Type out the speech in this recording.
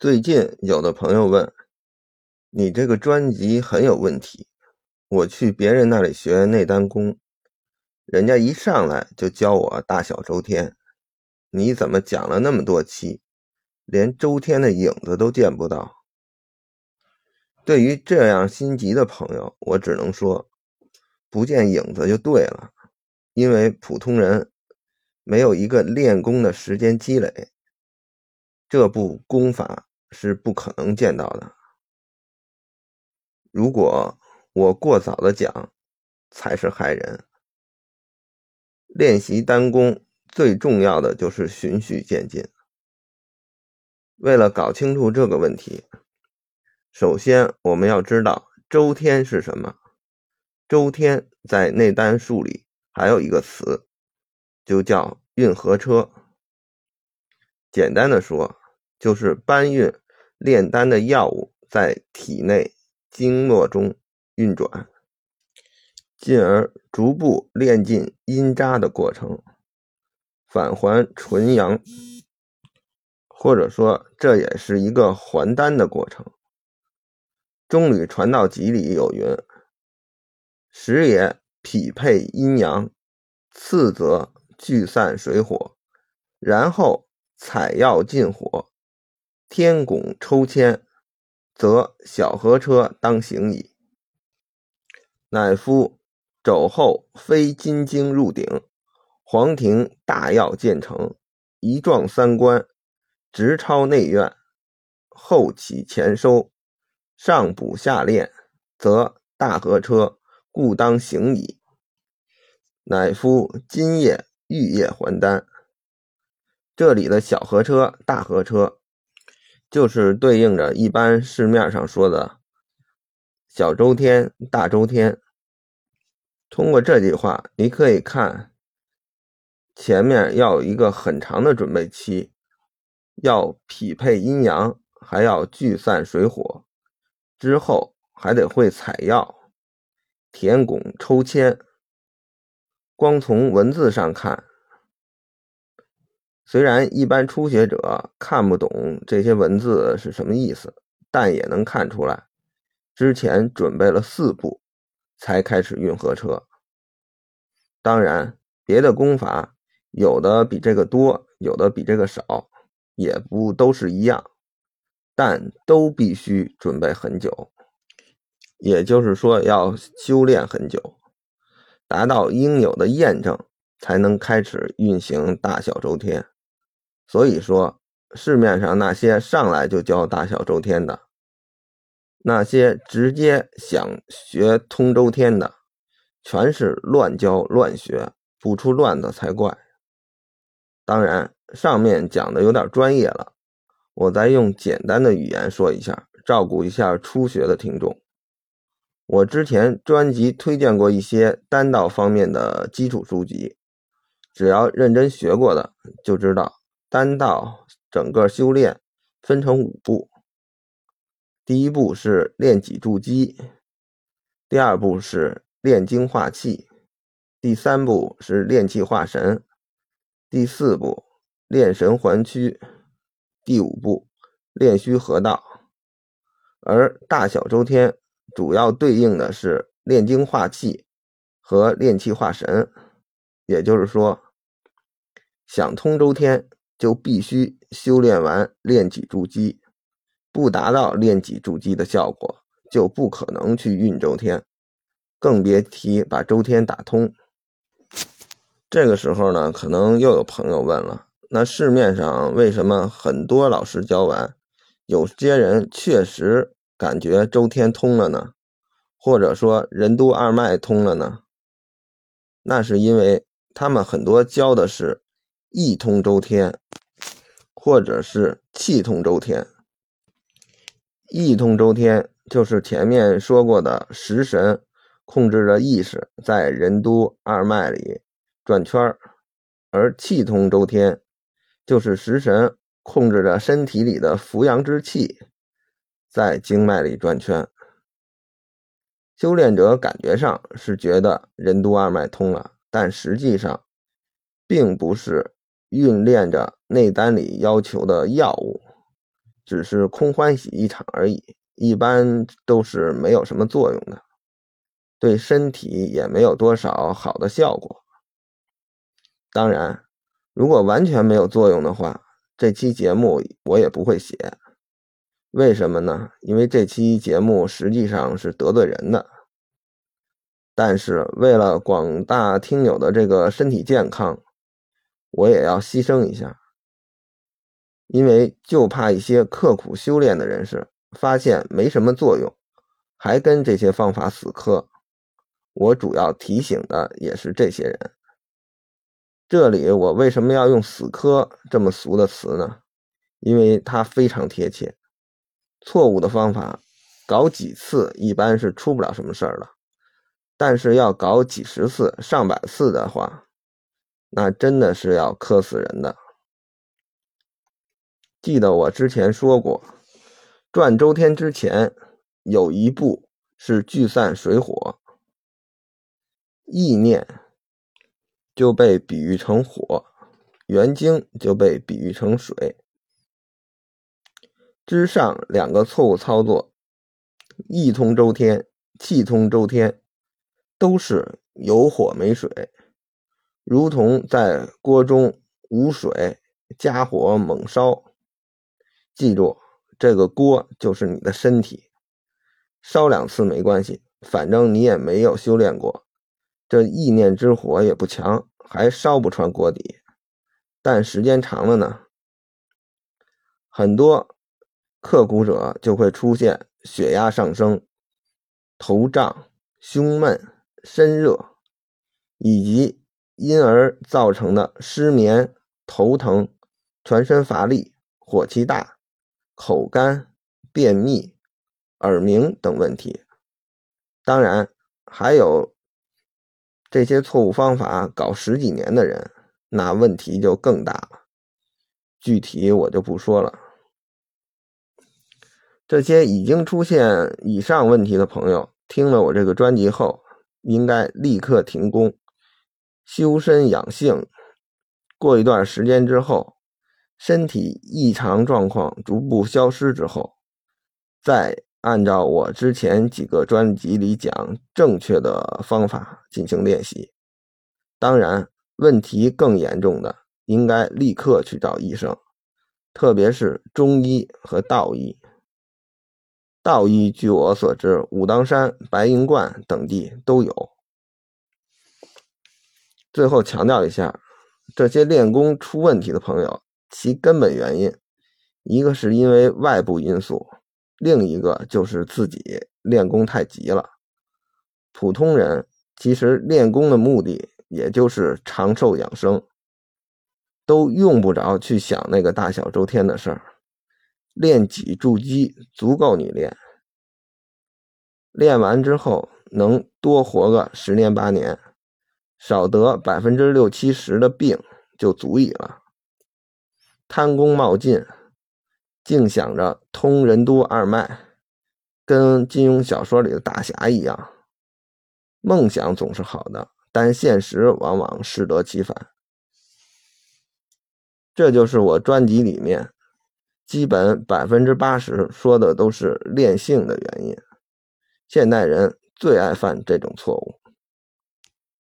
最近有的朋友问，你这个专辑很有问题。我去别人那里学内丹功，人家一上来就教我大小周天，你怎么讲了那么多期，连周天的影子都见不到？对于这样心急的朋友，我只能说，不见影子就对了，因为普通人没有一个练功的时间积累，这部功法是不可能见到的。如果我过早的讲，才是害人。练习单功最重要的就是循序渐进。为了搞清楚这个问题，首先我们要知道周天是什么。周天在内丹术里还有一个词，就叫运河车。简单的说，就是搬运炼丹的药物在体内经络中。运转，进而逐步炼尽阴渣的过程，返还纯阳，或者说这也是一个还丹的过程。中吕传道集里有云：“时也匹配阴阳，次则聚散水火，然后采药进火，天拱抽签，则小河车当行矣。”乃夫肘后飞金经入顶，黄庭大药建成，一撞三关，直超内院，后起前收，上补下练，则大河车故当行矣。乃夫今夜玉液还丹。这里的小河车、大河车，就是对应着一般市面上说的。小周天、大周天，通过这句话，你可以看前面要有一个很长的准备期，要匹配阴阳，还要聚散水火，之后还得会采药、填拱、抽签。光从文字上看，虽然一般初学者看不懂这些文字是什么意思，但也能看出来。之前准备了四步，才开始运河车。当然，别的功法有的比这个多，有的比这个少，也不都是一样，但都必须准备很久。也就是说，要修炼很久，达到应有的验证，才能开始运行大小周天。所以说，市面上那些上来就教大小周天的。那些直接想学通周天的，全是乱教乱学，不出乱子才怪。当然，上面讲的有点专业了，我再用简单的语言说一下，照顾一下初学的听众。我之前专辑推荐过一些丹道方面的基础书籍，只要认真学过的，就知道丹道整个修炼分成五步。第一步是练脊柱肌，第二步是炼精化气，第三步是炼气化神，第四步炼神还虚，第五步炼虚合道。而大小周天主要对应的是炼精化气和炼气化神，也就是说，想通周天就必须修炼完练脊柱肌。不达到练脊筑基的效果，就不可能去运周天，更别提把周天打通。这个时候呢，可能又有朋友问了：那市面上为什么很多老师教完，有些人确实感觉周天通了呢？或者说任督二脉通了呢？那是因为他们很多教的是一通周天，或者是气通周天。意通周天，就是前面说过的食神控制着意识在任督二脉里转圈儿，而气通周天，就是食神控制着身体里的扶阳之气在经脉里转圈。修炼者感觉上是觉得任督二脉通了，但实际上并不是运炼着内丹里要求的药物。只是空欢喜一场而已，一般都是没有什么作用的，对身体也没有多少好的效果。当然，如果完全没有作用的话，这期节目我也不会写。为什么呢？因为这期节目实际上是得罪人的。但是为了广大听友的这个身体健康，我也要牺牲一下。因为就怕一些刻苦修炼的人士发现没什么作用，还跟这些方法死磕。我主要提醒的也是这些人。这里我为什么要用“死磕”这么俗的词呢？因为它非常贴切。错误的方法搞几次一般是出不了什么事儿的，但是要搞几十次、上百次的话，那真的是要磕死人的。记得我之前说过，转周天之前有一步是聚散水火，意念就被比喻成火，元精就被比喻成水。之上两个错误操作，意通周天，气通周天，都是有火没水，如同在锅中无水加火猛烧。记住，这个锅就是你的身体，烧两次没关系，反正你也没有修炼过，这意念之火也不强，还烧不穿锅底。但时间长了呢，很多刻苦者就会出现血压上升、头胀、胸闷、身热，以及因而造成的失眠、头疼、全身乏力、火气大。口干、便秘、耳鸣等问题，当然还有这些错误方法搞十几年的人，那问题就更大了。具体我就不说了。这些已经出现以上问题的朋友，听了我这个专辑后，应该立刻停工，修身养性。过一段时间之后。身体异常状况逐步消失之后，再按照我之前几个专辑里讲正确的方法进行练习。当然，问题更严重的，应该立刻去找医生，特别是中医和道医。道医，据我所知，武当山、白云观等地都有。最后强调一下，这些练功出问题的朋友。其根本原因，一个是因为外部因素，另一个就是自己练功太急了。普通人其实练功的目的也就是长寿养生，都用不着去想那个大小周天的事儿。练脊筑肌足够你练，练完之后能多活个十年八年，少得百分之六七十的病就足以了。贪功冒进，净想着通任督二脉，跟金庸小说里的大侠一样。梦想总是好的，但现实往往适得其反。这就是我专辑里面基本百分之八十说的都是练性的原因。现代人最爱犯这种错误。